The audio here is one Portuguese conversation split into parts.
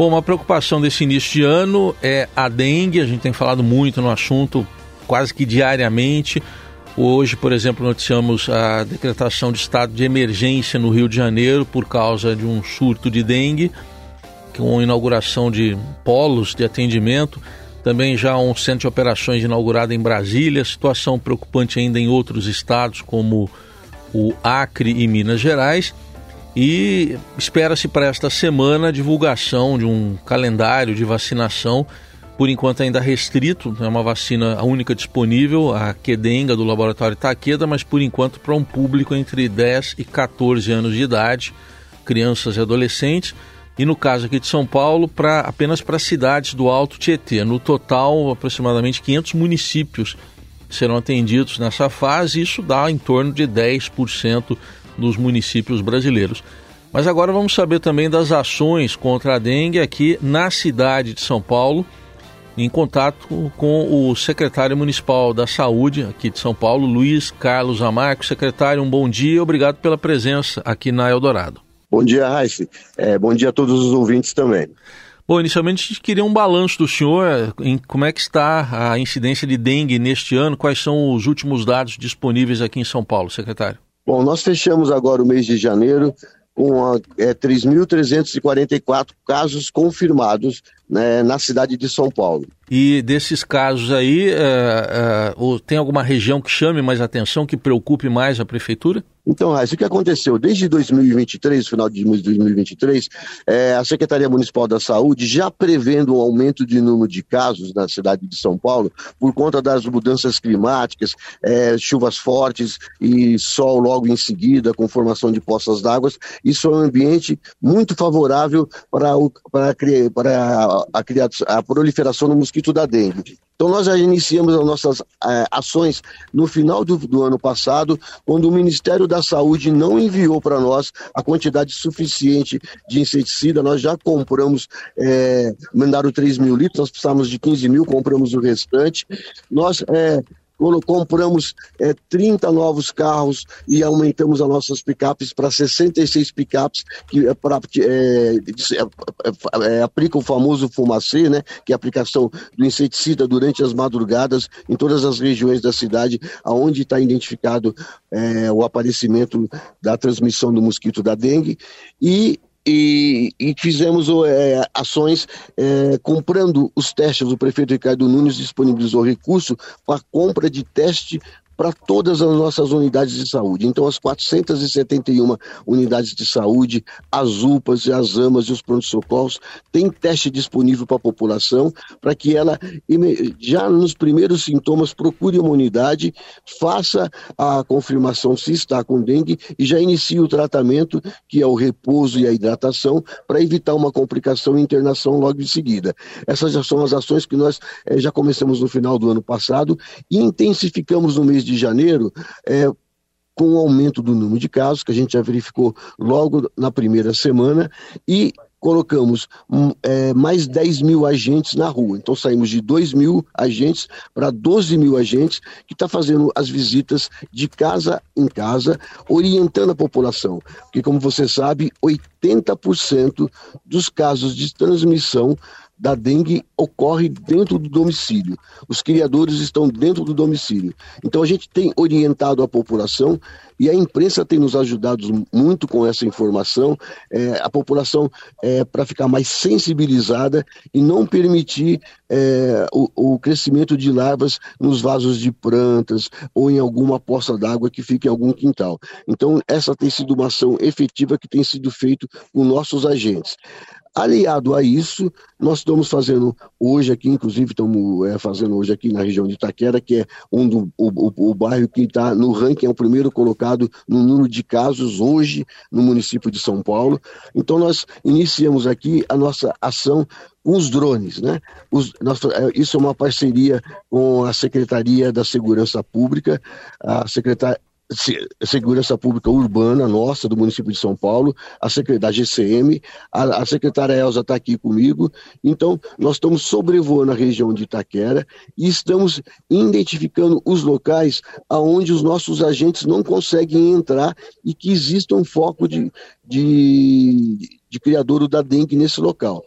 Bom, uma preocupação desse início de ano é a dengue, a gente tem falado muito no assunto quase que diariamente. Hoje, por exemplo, noticiamos a decretação de estado de emergência no Rio de Janeiro por causa de um surto de dengue, com inauguração de polos de atendimento. Também já um centro de operações inaugurado em Brasília, situação preocupante ainda em outros estados como o Acre e Minas Gerais. E espera-se para esta semana a divulgação de um calendário de vacinação, por enquanto ainda restrito, é uma vacina única disponível, a Quedenga do laboratório Taqueda, mas por enquanto para um público entre 10 e 14 anos de idade, crianças e adolescentes, e no caso aqui de São Paulo, pra, apenas para cidades do Alto Tietê. No total, aproximadamente 500 municípios serão atendidos nessa fase, isso dá em torno de 10% dos municípios brasileiros. Mas agora vamos saber também das ações contra a dengue aqui na cidade de São Paulo, em contato com o secretário municipal da Saúde aqui de São Paulo, Luiz Carlos Amarco. Secretário, um bom dia e obrigado pela presença aqui na Eldorado. Bom dia, Raíssa. É, bom dia a todos os ouvintes também. Bom, inicialmente a gente queria um balanço do senhor em como é que está a incidência de dengue neste ano, quais são os últimos dados disponíveis aqui em São Paulo, secretário? Bom, nós fechamos agora o mês de janeiro com é, 3.344 casos confirmados né, na cidade de São Paulo. E desses casos aí, é, é, tem alguma região que chame mais atenção, que preocupe mais a prefeitura? Então, Raíssa, o que aconteceu? Desde 2023, final de 2023, é, a Secretaria Municipal da Saúde, já prevendo um aumento de número de casos na cidade de São Paulo, por conta das mudanças climáticas, é, chuvas fortes e sol logo em seguida, com formação de poças d'água, isso é um ambiente muito favorável para, o, a, a proliferação do mosquito da dengue. Então, nós já iniciamos as nossas é, ações no final do, do, ano passado, quando o Ministério da Saúde não enviou para nós a quantidade suficiente de inseticida. Nós já compramos, é, mandaram 3 mil litros, nós precisamos de 15 mil, compramos o restante. Nós é, compramos é, 30 novos carros e aumentamos as nossas picapes para 66 picapes que é, pra, é, é, é, aplicam o famoso fumacê, né, que é a aplicação do inseticida durante as madrugadas em todas as regiões da cidade, aonde está identificado o aparecimento da transmissão do mosquito da dengue. E e, e fizemos é, ações é, comprando os testes. O prefeito Ricardo Nunes disponibilizou recurso para compra de teste para todas as nossas unidades de saúde. Então, as 471 unidades de saúde, as UPAs, as AMAs e os pronto-socorros têm teste disponível para a população, para que ela, já nos primeiros sintomas, procure uma unidade, faça a confirmação se está com dengue e já inicie o tratamento, que é o repouso e a hidratação, para evitar uma complicação e internação logo em seguida. Essas já são as ações que nós eh, já começamos no final do ano passado e intensificamos no mês de de janeiro, é, com o aumento do número de casos, que a gente já verificou logo na primeira semana, e colocamos hum, é, mais 10 mil agentes na rua. Então saímos de 2 mil agentes para 12 mil agentes que está fazendo as visitas de casa em casa, orientando a população. Porque, como você sabe, 80% dos casos de transmissão da dengue ocorre dentro do domicílio. Os criadores estão dentro do domicílio. Então a gente tem orientado a população e a imprensa tem nos ajudado muito com essa informação, é, a população é, para ficar mais sensibilizada e não permitir é, o, o, crescimento de larvas nos vasos de plantas ou em alguma poça d'água que fique em algum quintal. Então essa tem sido uma ação efetiva que tem sido feita com nossos agentes. Aliado a isso, nós estamos fazendo hoje aqui, inclusive estamos é, fazendo hoje aqui na região de Itaquera, que é um do, o, o, o bairro que está no ranking, é o primeiro colocado no número de casos hoje no município de São Paulo. Então nós iniciamos aqui a nossa ação com os drones, né? Os, nós, é, isso é uma parceria com a Secretaria da Segurança Pública, a secretária Segurança Pública Urbana nossa, do município de São Paulo, a da GCM, a, a secretária Elza está aqui comigo. Então, nós estamos sobrevoando a região de Itaquera e estamos identificando os locais aonde os nossos agentes não conseguem entrar e que exista um foco de, de, de da dengue nesse local.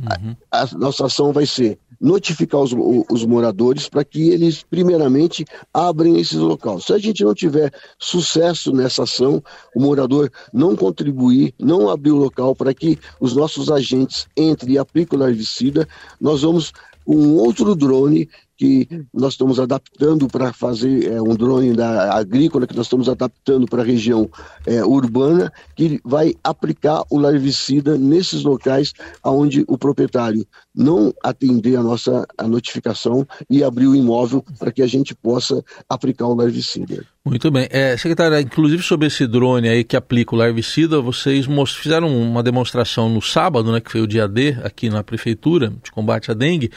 Uhum. A, a, nossa ação vai ser notificar os, os moradores para que eles, primeiramente, abrem esses locais. Se a gente não tiver sucesso nessa ação, o morador não contribuir, não abrir o local para que os nossos agentes entrem e apliquem o larvicida, nós vamos um outro drone que nós estamos adaptando para fazer é, um drone da agrícola que nós estamos adaptando para a região é, urbana que vai aplicar o larvicida nesses locais onde o proprietário não atender a nossa a notificação e abrir o imóvel para que a gente possa aplicar o larvicida. Muito bem. É, secretária, inclusive sobre esse drone aí que aplica o larvicida, vocês fizeram uma demonstração no sábado, né, que foi o dia D, aqui na prefeitura de combate à dengue.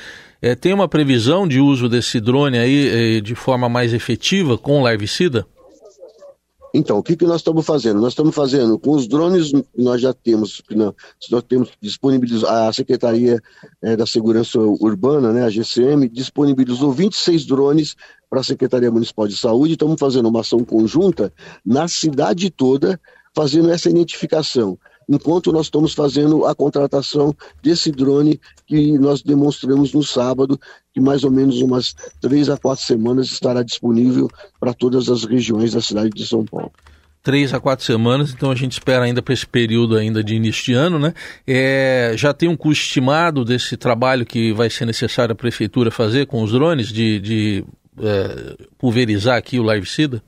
É, tem uma previsão de uso desse drone aí é, de forma mais efetiva com larvicida? Então, o que, que nós estamos fazendo? Nós estamos fazendo com os drones que nós já temos, nós, nós temos disponibilizado, a Secretaria é, da Segurança Urbana, né, a GCM, disponibilizou 26 drones para a Secretaria Municipal de Saúde. Estamos fazendo uma ação conjunta na cidade toda, fazendo essa identificação enquanto nós estamos fazendo a contratação desse drone que nós demonstramos no sábado, que mais ou menos umas três a quatro semanas estará disponível para todas as regiões da cidade de São Paulo três a quatro semanas, então a gente espera ainda para esse período ainda de início de ano, né? É, já tem um custo estimado desse trabalho que vai ser necessário a prefeitura fazer com os drones de, de é, pulverizar aqui o larvicida?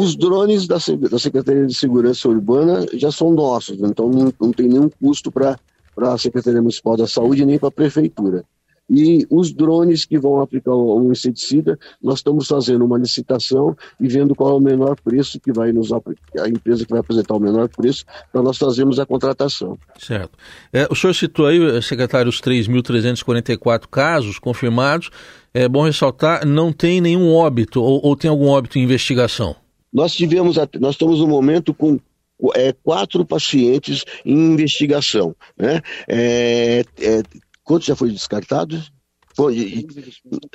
Os drones da, da Secretaria de Segurança Urbana já são nossos, então não, não tem nenhum custo para a Secretaria Municipal da Saúde nem para a Prefeitura. E os drones que vão aplicar o inseticida, nós estamos fazendo uma licitação e vendo qual é o menor preço que vai nos a empresa que vai apresentar o menor preço para nós fazermos a contratação. Certo. É, o senhor citou aí, secretário, os 3.344 casos confirmados. É bom ressaltar, não tem nenhum óbito ou, ou tem algum óbito em investigação? Nós tivemos, nós estamos no momento com é, quatro pacientes em investigação. Né? É, é, quantos já foi descartado? Foi,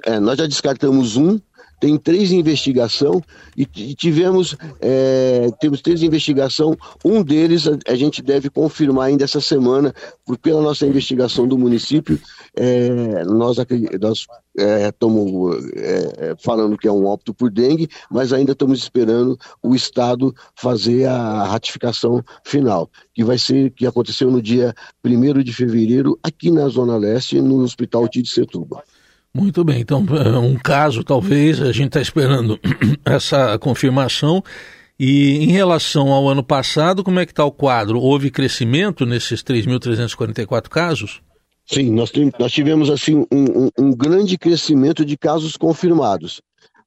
é, nós já descartamos um, tem três investigação e, tivemos é, temos três investigação. Um deles a, a, gente deve confirmar ainda essa semana, porque pela nossa investigação do município, é, nós, nós estamos é, é, falando que é um óbito por dengue, mas ainda estamos esperando o Estado fazer a ratificação final, que vai ser que aconteceu no dia 1 de fevereiro aqui na Zona Leste, no Hospital Tite Setúbal. Muito bem, então é um caso talvez, a gente está esperando essa confirmação. E em relação ao ano passado, como é que está o quadro? Houve crescimento nesses 3.344 casos? Sim, nós, nós tivemos assim um, um, um grande crescimento de casos confirmados.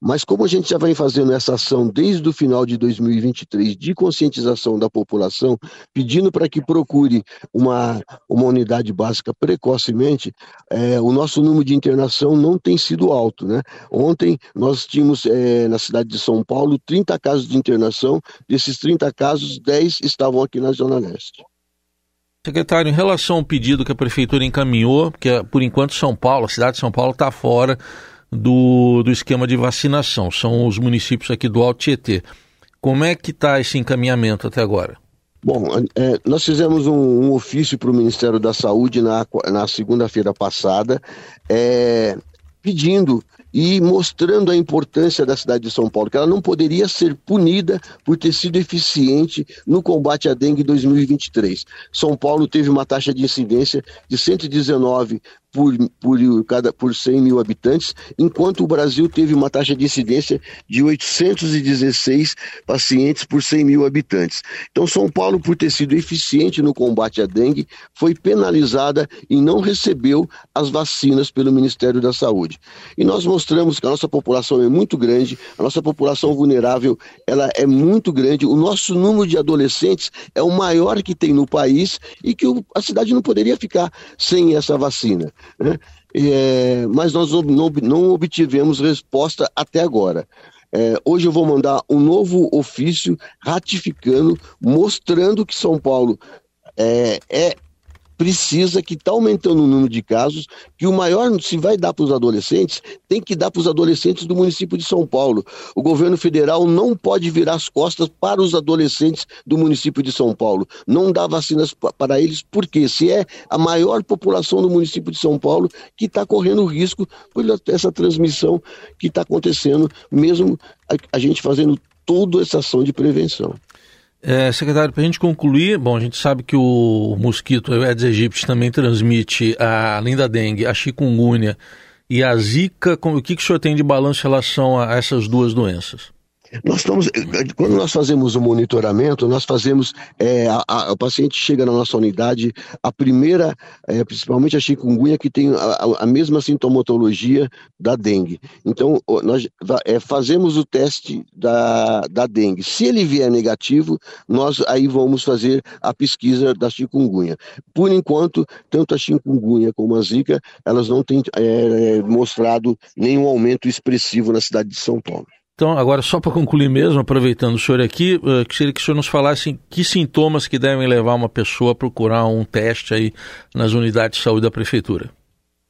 Mas como a gente já vem fazendo essa ação desde o final de 2023 de conscientização da população, pedindo para que procure uma, uma unidade básica precocemente, é, o nosso número de internação não tem sido alto. Né? Ontem nós tínhamos é, na cidade de São Paulo 30 casos de internação, desses 30 casos, 10 estavam aqui na Zona Leste. Secretário, em relação ao pedido que a prefeitura encaminhou, porque por enquanto São Paulo, a cidade de São Paulo está fora do, do esquema de vacinação, são os municípios aqui do Alto Tietê. Como é que está esse encaminhamento até agora? Bom, é, nós fizemos um, um ofício para o Ministério da Saúde na, na segunda-feira passada, é, pedindo e mostrando a importância da cidade de São Paulo, que ela não poderia ser punida por ter sido eficiente no combate à dengue em 2023. São Paulo teve uma taxa de incidência de 119 por, por, cada, por 100 mil habitantes, enquanto o Brasil teve uma taxa de incidência de 816 pacientes por 100 mil habitantes. Então, São Paulo, por ter sido eficiente no combate à dengue, foi penalizada e não recebeu as vacinas pelo Ministério da Saúde. E nós mostramos que a nossa população é muito grande, a nossa população vulnerável ela é muito grande, o nosso número de adolescentes é o maior que tem no país e que a cidade não poderia ficar sem essa vacina. Né? É, mas nós não, não, obtivemos resposta até agora. É, hoje eu vou mandar um novo ofício ratificando, mostrando que São Paulo é, é precisa, que está aumentando o número de casos, que o maior, se vai dar para os adolescentes, tem que dar para os adolescentes do município de São Paulo. O governo federal não pode virar as costas para os adolescentes do município de São Paulo. Não dá vacinas para eles, porque se é a maior população do município de São Paulo que está correndo risco por essa transmissão que está acontecendo, mesmo a, a gente fazendo toda essa ação de prevenção. É, secretário, para a gente concluir, bom, a gente sabe que o mosquito Aedes aegypti também transmite, a, além da dengue, a chikungunya e a zika. O que, que o senhor tem de balanço em relação a essas duas doenças? Nós estamos, quando nós fazemos o monitoramento, nós fazemos, é, a, a, o paciente chega na nossa unidade, a primeira, é, principalmente a chikungunya, que tem a, a, mesma sintomatologia da dengue. Então, nós é, fazemos o teste da, da dengue. Se ele vier negativo, nós aí vamos fazer a pesquisa da chikungunya. Por enquanto, tanto a chikungunya como a zika, elas não têm é, mostrado nenhum aumento expressivo na cidade de São Paulo. Então, agora só para concluir mesmo, aproveitando o senhor aqui, uh, queria que o senhor nos falasse que sintomas que devem levar uma pessoa a procurar um teste aí nas unidades de saúde da prefeitura.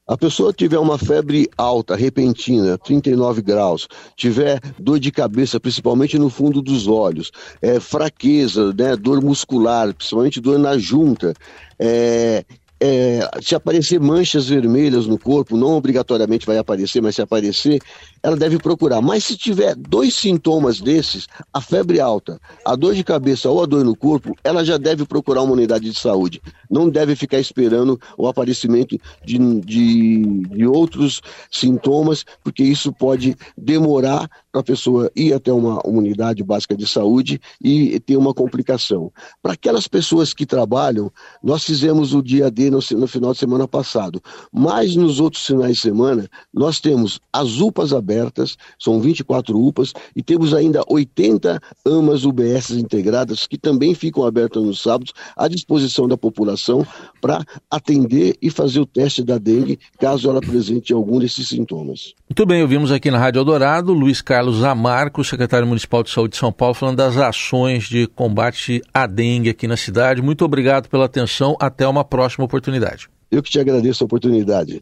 A pessoa tiver uma febre alta, repentina, 39 graus, tiver dor de cabeça, principalmente no fundo dos olhos, é, fraqueza, né, dor muscular, principalmente dor na junta, é, é, se aparecer manchas vermelhas no corpo, não obrigatoriamente vai aparecer, mas se aparecer, ela deve procurar. Mas se tiver dois sintomas desses, a febre alta, a dor de cabeça ou a dor no corpo, ela já deve procurar uma unidade de saúde. Não deve ficar esperando o aparecimento de, de, de outros sintomas, porque isso pode demorar a pessoa ir até uma, unidade básica de saúde e ter uma complicação. Para aquelas pessoas que trabalham, nós fizemos o dia D no, no final de semana passado, mas nos outros finais de semana, nós temos as UPAs abertas são 24 UPAs, e temos ainda 80 AMAs UBS integradas que também ficam abertas nos sábados à disposição da população para atender e fazer o teste da dengue caso ela apresente algum desses sintomas. Muito bem, ouvimos aqui na Rádio Eldorado Luiz Carlos Amarco, secretário municipal de saúde de São Paulo, falando das ações de combate à dengue aqui na cidade. Muito obrigado pela atenção, até uma próxima oportunidade. Eu que te agradeço a oportunidade.